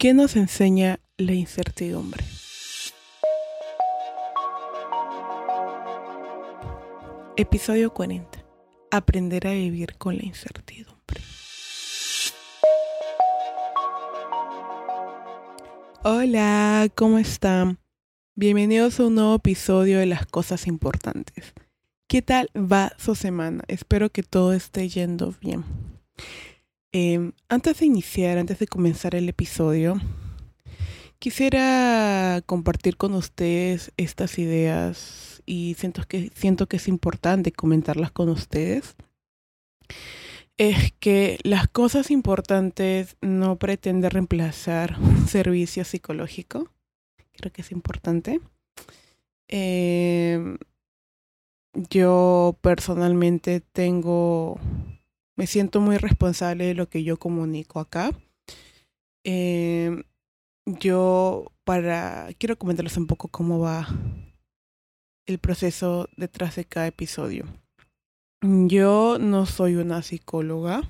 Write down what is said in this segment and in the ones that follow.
¿Qué nos enseña la incertidumbre? Episodio 40. Aprender a vivir con la incertidumbre. Hola, ¿cómo están? Bienvenidos a un nuevo episodio de las cosas importantes. ¿Qué tal va su semana? Espero que todo esté yendo bien. Em, antes de iniciar, antes de comenzar el episodio, quisiera compartir con ustedes estas ideas y siento que, siento que es importante comentarlas con ustedes. Es que las cosas importantes no pretenden reemplazar un servicio psicológico. Creo que es importante. Em, yo personalmente tengo me siento muy responsable de lo que yo comunico acá. Em, yo para quiero comentarles un poco cómo va el proceso detrás de cada episodio. Yo no soy una psicóloga,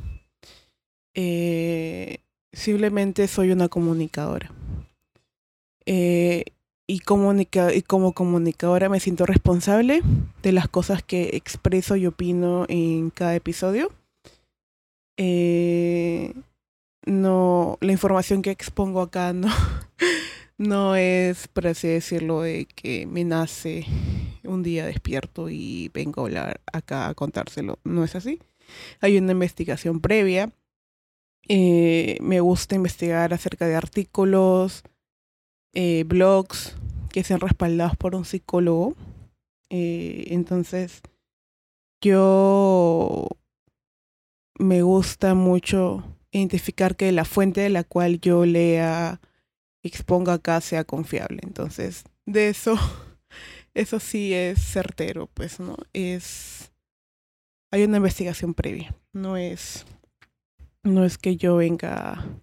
eh, simplemente soy una comunicadora. Eh, y, comunica y como comunicadora me siento responsable de las cosas que expreso y opino en cada episodio eh, no, la información que expongo acá no, no es, por así decirlo, de que me nace un día despierto y vengo a hablar acá a contárselo. No es así. Hay una investigación previa. Eh, me gusta investigar acerca de artículos, eh, blogs que sean respaldados por un psicólogo. Entonces, yo me gusta mucho identificar que la fuente de la cual yo lea, exponga acá sea confiable. Entonces, de eso, eso sí es certero, pues, ¿no? Es, hay una investigación previa, no es, no es que yo venga a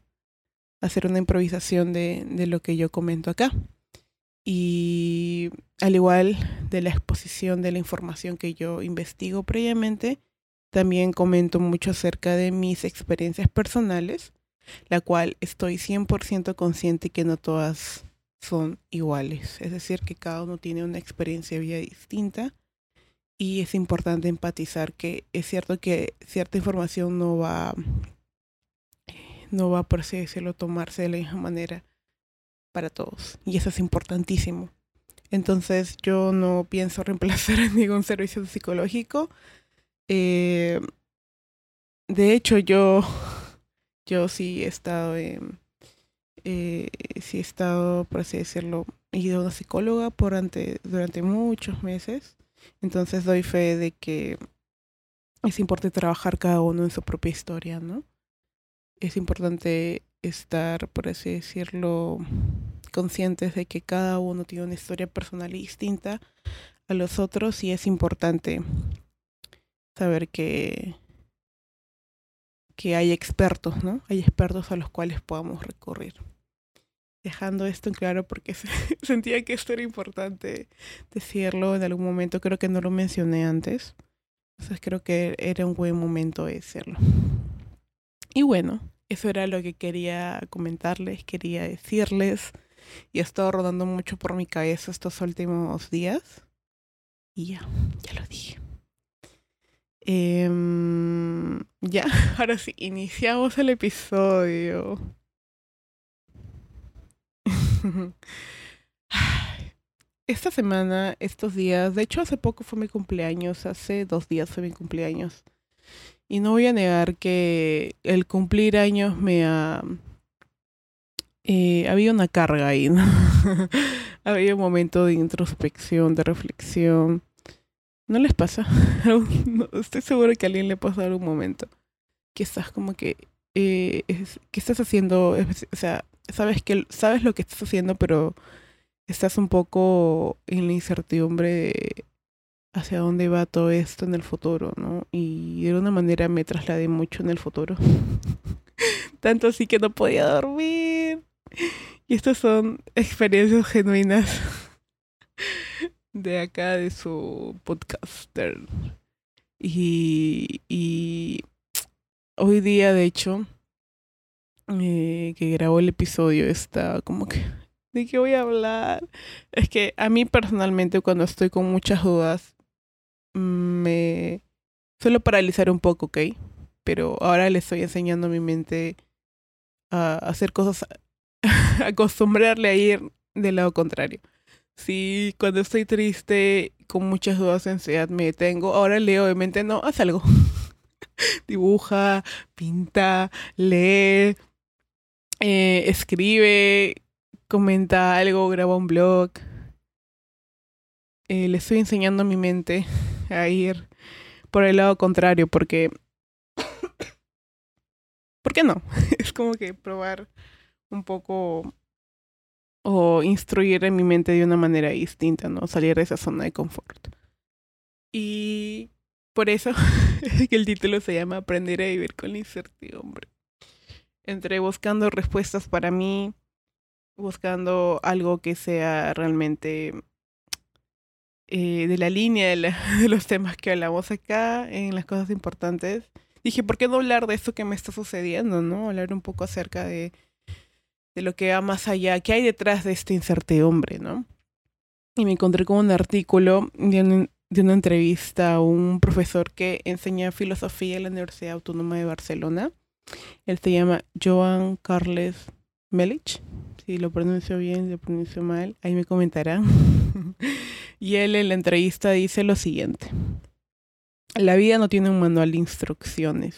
hacer una improvisación de, de lo que yo comento acá. Y al igual de la exposición de la información que yo investigo previamente, también comento mucho acerca de mis experiencias personales, la cual estoy 100% consciente que no todas son iguales. Es decir, que cada uno tiene una experiencia de vida distinta y es importante empatizar que es cierto que cierta información no va no va por así decirlo tomarse de la misma manera para todos y eso es importantísimo. Entonces yo no pienso reemplazar ningún servicio psicológico eh, de hecho, yo, yo sí he estado eh, sí he estado, por así decirlo, he ido a una psicóloga por ante, durante muchos meses. Entonces doy fe de que es importante trabajar cada uno en su propia historia, ¿no? Es importante estar, por así decirlo, conscientes de que cada uno tiene una historia personal distinta a los otros y es importante saber que, que hay expertos, ¿no? Hay expertos a los cuales podamos recurrir. Dejando esto en claro porque sentía que esto era importante decirlo en algún momento, creo que no lo mencioné antes. Entonces creo que era un buen momento de decirlo. Y bueno, eso era lo que quería comentarles, quería decirles. Y he estado rodando mucho por mi cabeza estos últimos días. Y ya, ya lo dije. Eh, ya, ahora sí, iniciamos el episodio. Esta semana, estos días, de hecho hace poco fue mi cumpleaños, hace dos días fue mi cumpleaños. Y no voy a negar que el cumplir años me ha... Eh, había una carga ahí, ¿no? había un momento de introspección, de reflexión ¿No les pasa? estoy seguro que a alguien le pasa algún momento. Estás como que... Eh, ¿Qué estás haciendo? o sea, sabes, que, sabes lo que estás haciendo, pero estás un poco en la incertidumbre de hacia dónde va todo esto en el futuro, ¿no? Y de alguna manera me trasladé mucho en el futuro. Tanto así que no podía dormir. Y estas son experiencias genuinas de acá de su podcaster. Y, y hoy día, de hecho, eh, que grabó el episodio está como que, ¿de qué voy a hablar? Es que a mí personalmente cuando estoy con muchas dudas, me suelo paralizar un poco, ¿ok? Pero ahora le estoy enseñando a mi mente a hacer cosas, acostumbrarle a ir del lado contrario. Si cuando estoy triste, con muchas dudas, ansiedad, me detengo, ahora leo de mente, no, haz algo. Dibuja, pinta, lee, eh, escribe, comenta algo, graba un blog. Eh, le estoy enseñando a mi mente a ir por el lado contrario, porque... ¿Por qué no? es como que probar un poco o instruir en mi mente de una manera distinta, ¿no? Salir de esa zona de confort. Y por eso que el título se llama Aprender a vivir con la incertidumbre. Entre buscando respuestas para mí, buscando algo que sea realmente eh, de la línea de, de, los temas que hablamos acá, en las cosas importantes. Dije, ¿por qué no hablar de esto que me está sucediendo, no? Hablar un poco acerca de de lo que va más allá, qué hay detrás de esta incertidumbre, ¿no? Y me encontré con un artículo de, una entrevista a un profesor que enseña filosofía en la Universidad Autónoma de Barcelona. Él se llama Joan Carles Melich. Si lo pronuncio bien, si lo pronuncio mal, ahí me comentarán. y él en la entrevista dice lo siguiente. La vida no tiene un manual de instrucciones,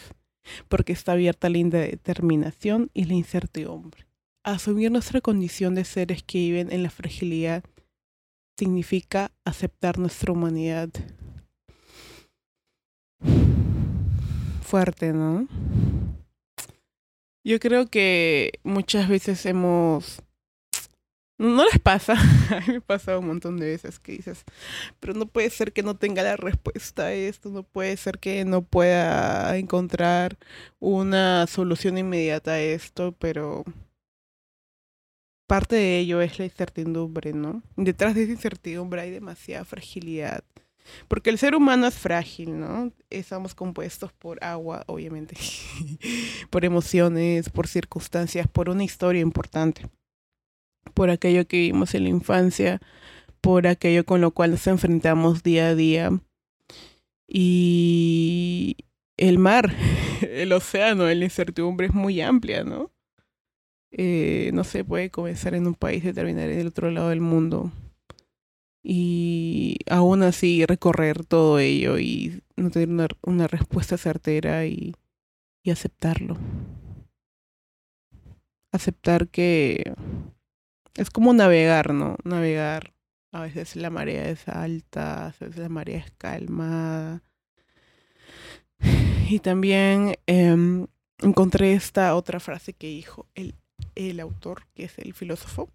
porque está abierta a la indeterminación y la incertidumbre asumir nuestra condición de seres que viven en la fragilidad significa aceptar nuestra humanidad. Fuerte, ¿no? Yo creo que muchas veces hemos... No les pasa, a mí me pasa un montón de veces que dices, pero no puede ser que no tenga la respuesta a esto, no puede ser que no pueda encontrar una solución inmediata a esto, pero parte de ello es la incertidumbre, ¿no? Detrás de esa incertidumbre hay demasiada fragilidad. Porque el ser humano es frágil, ¿no? Estamos compuestos por agua, obviamente, por emociones, por circunstancias, por una historia importante, por aquello que vivimos en la infancia, por aquello con lo cual nos enfrentamos día a día. Y el mar, el océano, la incertidumbre es muy amplia, ¿no? Eh, no sé, puede comenzar en un país y terminar en el otro lado del mundo. Y aún así recorrer todo ello y no tener una, respuesta certera y, aceptarlo. Aceptar que es como navegar, ¿no? Navegar. A veces la marea es alta, a veces la marea es calmada. Y también eh, encontré esta otra frase que dijo, el el autor, que es el filósofo,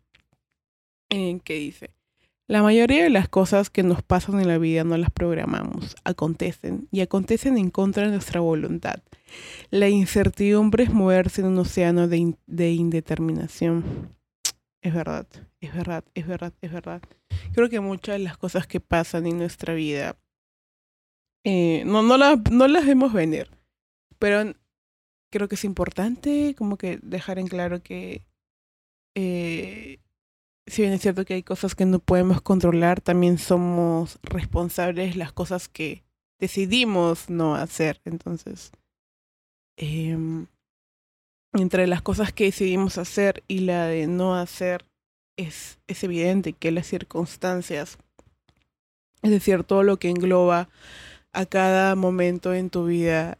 en que dice, la mayoría de las cosas que nos pasan en la vida no las programamos, acontecen y acontecen en contra de nuestra voluntad. La incertidumbre es moverse en un océano de, de indeterminación. Es verdad, es verdad, es verdad, es verdad. Creo que muchas de las cosas que pasan en nuestra vida eh, no, no, no las vemos venir, pero creo que es importante como que dejar en claro que eh, si bien es cierto que hay cosas que no podemos controlar, también somos responsables las cosas que decidimos no hacer. Entonces, eh, entre las cosas que decidimos hacer y la de no hacer, es, es evidente que las circunstancias, es decir, todo lo que engloba a cada momento en tu vida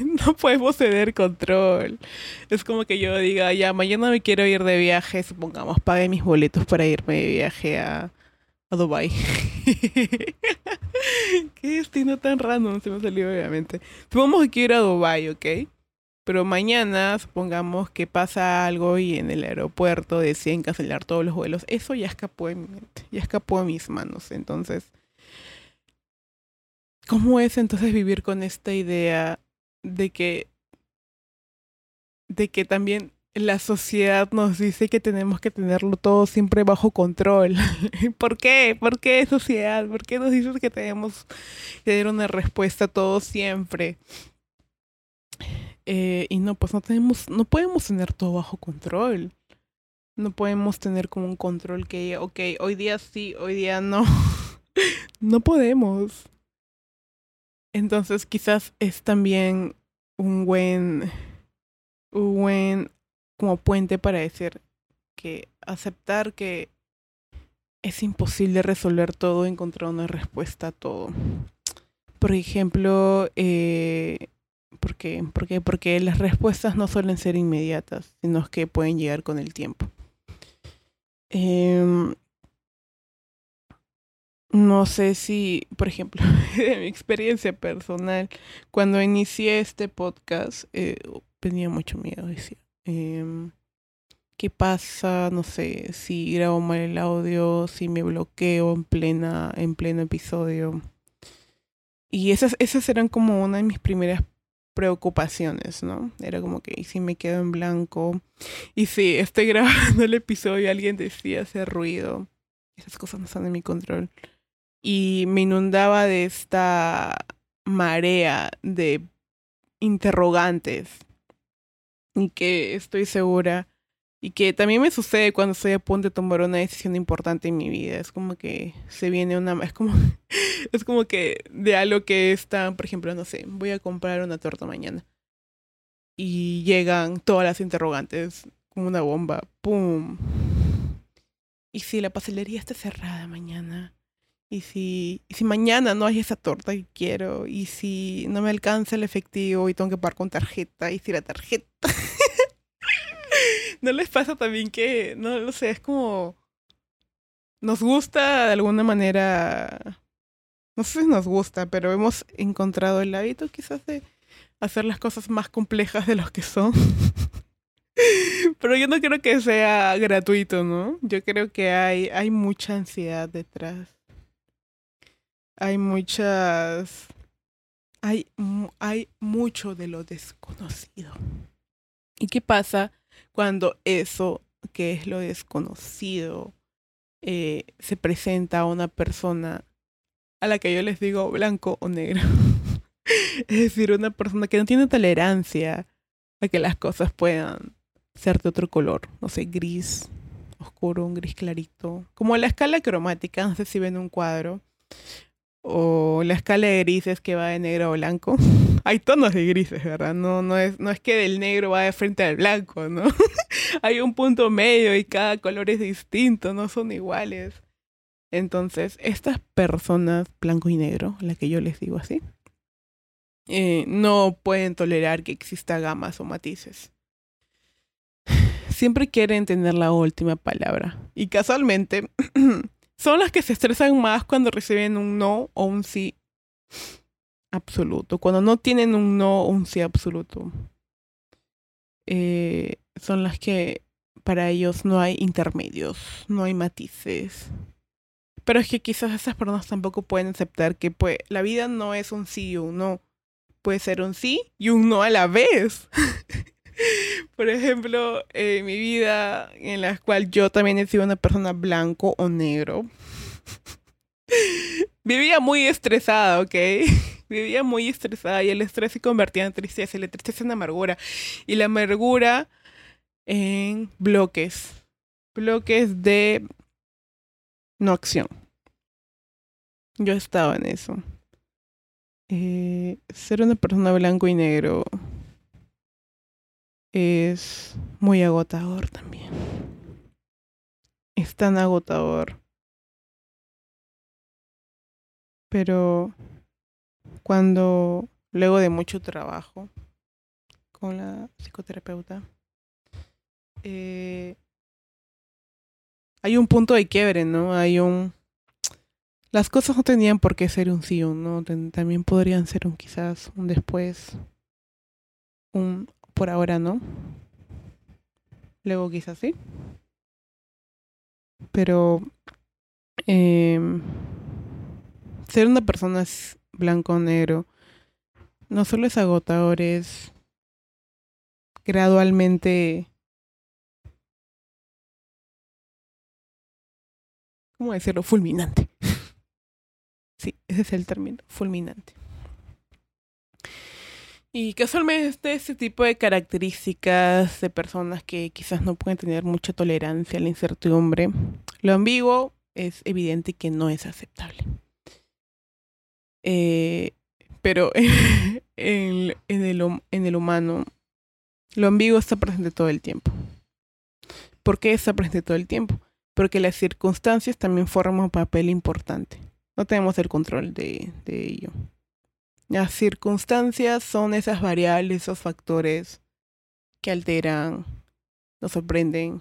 no podemos ceder control. Es como que yo diga, ya, mañana me quiero ir de viaje, supongamos, pague mis boletos para irme de viaje a, a Dubai. Qué destino tan random se me salió obviamente. Supongamos que quiero ir a Dubai, ¿ok? Pero mañana, supongamos que pasa algo y en el aeropuerto deciden cancelar todos los vuelos. Eso ya escapó de mi mente, ya escapó de mis manos. Entonces, ¿cómo es entonces vivir con esta idea de que, de que también la sociedad nos dice que tenemos que tenerlo todo siempre bajo control. ¿Por qué? ¿Por qué sociedad? ¿Por qué nos dices que tenemos que tener una respuesta todo siempre? Eh, y no, pues no tenemos, no podemos tener todo bajo control. No podemos tener como un control que, ok, hoy día sí, hoy día no. no podemos. Entonces quizás es también un buen, un buen como puente para decir que aceptar que es imposible resolver todo, encontrar una respuesta a todo. Por ejemplo, eh, ¿por qué? Porque las respuestas no suelen ser inmediatas, sino que pueden llegar con el tiempo. Eh, no sé si, por ejemplo, de mi experiencia personal, cuando inicié este podcast, eh, tenía mucho miedo, decía. Eh, ¿Qué pasa? No sé, si grabo mal el audio, si me bloqueo en plena, en pleno episodio. Y esas, esas eran como una de mis primeras preocupaciones, ¿no? Era como que, ¿y si me quedo en blanco? Y si estoy grabando el episodio y alguien decía hacer ruido. Esas cosas no están en mi control. Y me inundaba de esta marea de interrogantes. Y que estoy segura y que también me sucede cuando estoy a punto de tomar una decisión importante en mi vida. Es como que se viene una... Es como, es como que de algo que está, por ejemplo, no sé, voy a comprar una torta mañana. Y llegan todas las interrogantes como una bomba. ¡Pum! ¿Y si la pastelería está cerrada mañana? ¿Y si, y si mañana no hay esa torta que quiero? ¿Y si no me alcanza el efectivo y tengo que pagar con tarjeta? ¿Y si la tarjeta... ¿No les pasa también que, no lo sé, es como... Nos gusta de alguna manera... No sé si nos gusta, pero hemos encontrado el hábito quizás de hacer las cosas más complejas de lo que son. pero yo no creo que sea gratuito, ¿no? Yo creo que hay, hay mucha ansiedad detrás. Hay muchas... Hay, hay mucho de lo desconocido. ¿Y qué pasa cuando eso, que es lo desconocido, eh, se presenta a una persona a la que yo les digo blanco o negro. es decir, una persona que no tiene tolerancia a que las cosas puedan ser de otro color, no sé, gris, oscuro, un gris clarito, como la escala cromática, no sé si ven un cuadro, o la escala de grises que va de negro a blanco. Hay tonos de grises, ¿verdad? No, no, es, no es que del negro va de frente al blanco, ¿no? Hay un punto medio y cada color es distinto, no son iguales. Entonces, estas personas, blanco y negro, la que yo les digo así, eh, no pueden tolerar que exista gamas o matices. Siempre quieren tener la última palabra. Y casualmente, son las que se estresan más cuando reciben un no o un sí absoluto. Cuando no tienen un no o un sí absoluto. Eh, son las que para ellos no hay intermedios, no hay matices. Pero es que quizás esas personas tampoco pueden aceptar que pues, la vida no es un sí y un no. Puede ser un sí y un no a la vez. Por ejemplo, mi vida en la cual yo también he sido una persona blanco o negro. Vivía muy estresada, ¿ok? Vivía muy estresada y el estrés se convertía en tristeza y la tristeza en amargura. Y la amargura en bloques. Bloques de no acción. Yo estaba en eso. Eh, ser una persona blanco y negro es muy agotador también. Es tan agotador. Pero cuando, luego de mucho trabajo con la psicoterapeuta, eh, hay un punto de quiebre, ¿no? Hay un... Las cosas no tenían por qué ser un sí o un no, también podrían ser un quizás, un después, un por ahora no. Luego quizás sí. Pero eh, ser una persona blanco o negro no solo es agotador, es gradualmente... ¿Cómo decirlo? Fulminante. sí, ese es el término, fulminante. Y casualmente este tipo de características de personas que quizás no pueden tener mucha tolerancia a la incertidumbre, lo ambiguo es evidente que no es aceptable. Eh, pero en, el, humano, lo ambiguo está presente todo el tiempo. ¿Por qué está presente todo el tiempo? Porque las circunstancias también forman un papel importante. No tenemos el control de ello. Las circunstancias son esas variables, esos factores que alteran, nos sorprenden,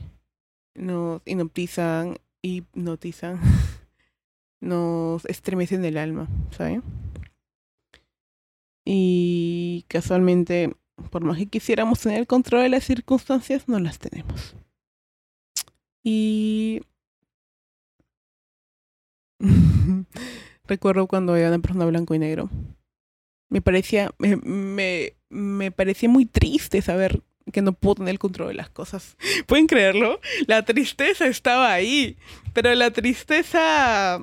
nos hipnotizan, hipnotizan, nos estremecen el alma, ¿saben? Y casualmente, por más que quisiéramos tener el control de las circunstancias, no las tenemos. Y recuerdo cuando era una persona blanco y negro me parecía, me, me, parecía muy triste saber que no puedo tener el control de las cosas. ¿Pueden creerlo? La tristeza estaba ahí, pero la tristeza...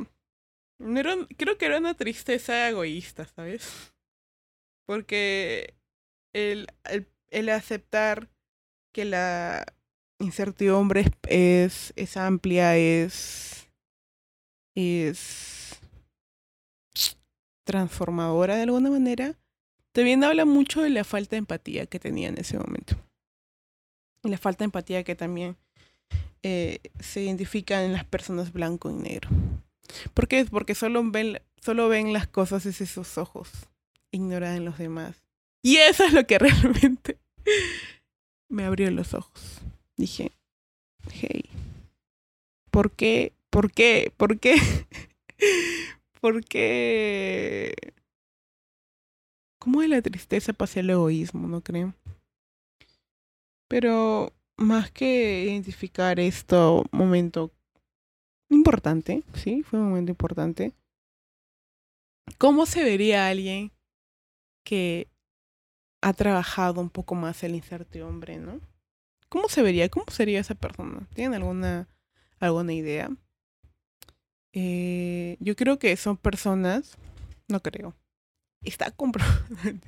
creo que era una tristeza egoísta, ¿sabes? Porque el, el, el aceptar que la incertidumbre es, es amplia, es, es transformadora de alguna manera, también habla mucho de la falta de empatía que tenía en ese momento. Y la falta de empatía que también eh, se identifica en las personas blanco y negro. ¿Por qué? Porque solo ven, solo ven las cosas desde sus ojos, ignoran los demás. Y eso es lo que realmente me abrió los ojos. Dije, hey, ¿por qué? ¿Por qué? ¿Por qué? Porque... ¿Cómo de la tristeza pasa el egoísmo, no creo? Pero más que identificar esto, momento importante, sí, fue un momento importante. ¿Cómo se vería alguien que ha trabajado un poco más el incertidumbre, no? ¿Cómo se vería? ¿Cómo sería esa persona? ¿Tienen alguna, alguna idea? Eh, yo creo que son personas, no creo, está comprobado.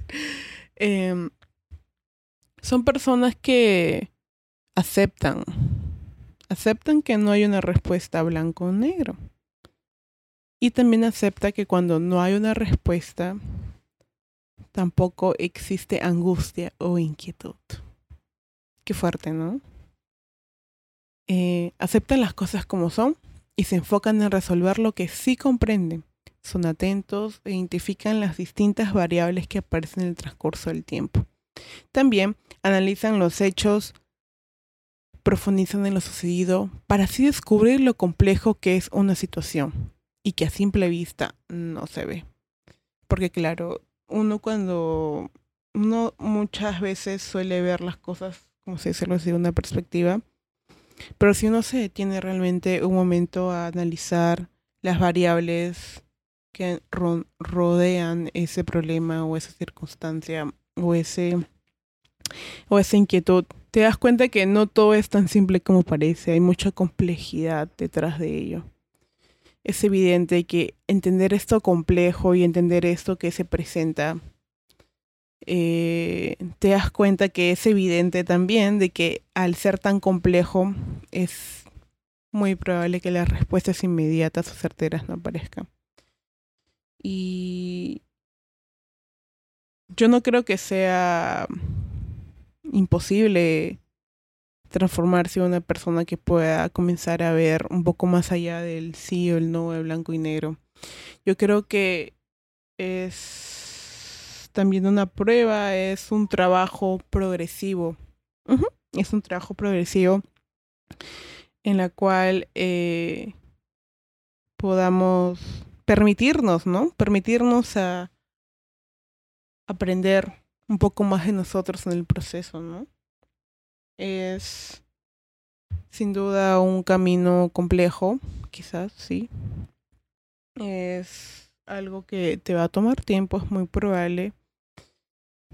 Em, son personas que aceptan, aceptan que no hay una respuesta blanco o negro. Y también acepta que cuando no hay una respuesta, tampoco existe angustia o inquietud. Qué fuerte, ¿no? Eh, aceptan las cosas como son y se enfocan en resolver lo que sí comprenden. Son atentos e identifican las distintas variables que aparecen en el transcurso del tiempo. También analizan los hechos, profundizan en lo sucedido para así descubrir lo complejo que es una situación y que a simple vista no se ve. Porque claro, uno cuando uno muchas veces suele ver las cosas, como se dice, desde una perspectiva, pero si uno se detiene realmente un momento a analizar las variables que rodean ese problema o esa circunstancia o ese o esa inquietud, te das cuenta que no todo es tan simple como parece, hay mucha complejidad detrás de ello. Es evidente que entender esto complejo y entender esto que se presenta eh, te das cuenta que es evidente también de que al ser tan complejo es muy probable que las respuestas inmediatas o certeras no aparezcan. Y yo no creo que sea imposible transformarse en una persona que pueda comenzar a ver un poco más allá del sí o el no, el blanco y negro. Yo creo que es también una prueba, es un trabajo progresivo. Es un trabajo progresivo en la cual eh, podamos permitirnos, ¿no? Permitirnos a aprender un poco más de nosotros en el proceso, ¿no? Es sin duda un camino complejo, quizás, sí. Es algo que te va a tomar tiempo, es muy probable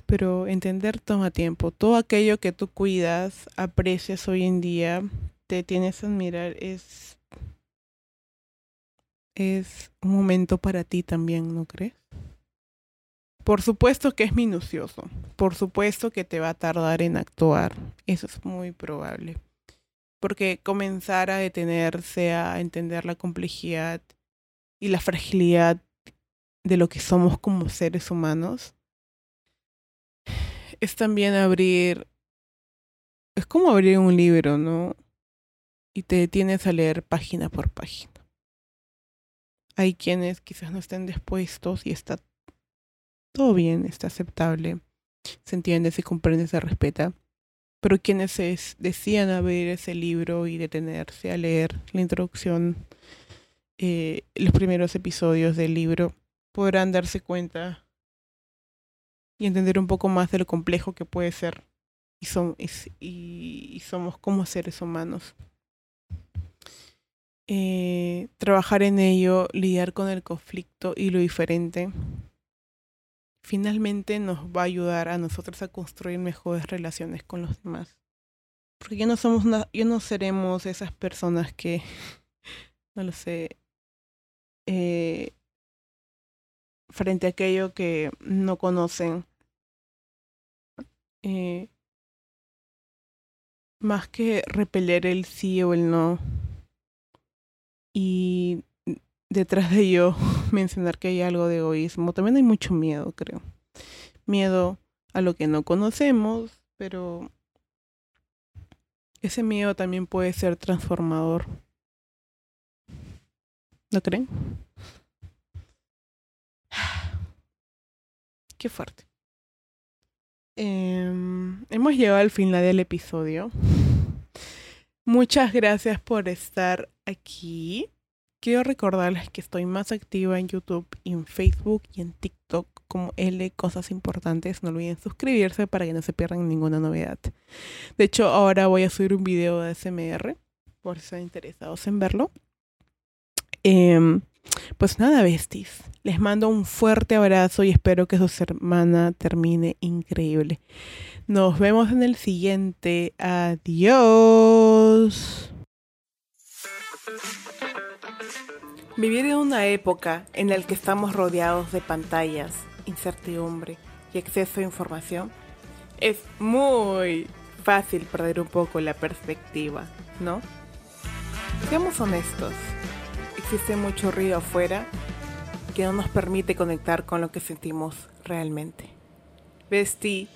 pero entender toma tiempo. Todo aquello que tú cuidas, aprecias hoy en día, te tienes a admirar, es, es un momento para ti también, ¿no crees? Por supuesto que es minucioso, por supuesto que te va a tardar en actuar, eso es muy probable. Porque comenzar a detenerse a entender la complejidad y la fragilidad de lo que somos como seres humanos es también abrir, es como abrir un libro, ¿no? Y te detienes a leer página por página. Hay quienes quizás no estén dispuestos y está todo bien, está aceptable, se entiende, se comprende, se respeta. Pero quienes es, decían abrir ese libro y detenerse a leer la introducción, eh, los primeros episodios del libro, podrán darse cuenta y entender un poco más de lo complejo que puede ser y, somos como seres humanos. Eh, trabajar en ello, lidiar con el conflicto y lo diferente, finalmente nos va a ayudar a nosotros a construir mejores relaciones con los demás. Porque ya no somos ya no seremos esas personas que, no lo sé, eh, frente a aquello que no conocen, eh, más que repeler el sí o el no, y detrás de ello mencionar que hay algo de egoísmo. También hay mucho miedo, creo. Miedo a lo que no conocemos, pero ese miedo también puede ser transformador. ¿No creen? Qué fuerte. Eh, hemos llegado al final del episodio. Muchas gracias por estar aquí. Quiero recordarles que estoy más activa en YouTube, en Facebook y en TikTok como L Cosas Importantes. No olviden suscribirse para que no se pierdan ninguna novedad. De hecho, ahora voy a subir un video de SMR, por si están interesados en verlo. Eh, pues nada, besties. Les mando un fuerte abrazo y espero que su semana termine increíble. Nos vemos en el siguiente. Adiós. Vivir en una época en la que estamos rodeados de pantallas, incertidumbre y exceso de información es muy fácil perder un poco la perspectiva, ¿no? Seamos honestos, existe mucho ruido afuera que no nos permite conectar con lo que sentimos realmente. Bestie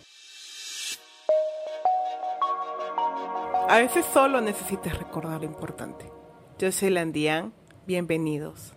A veces solo necesitas recordar lo importante. Yo soy Landian, bienvenidos.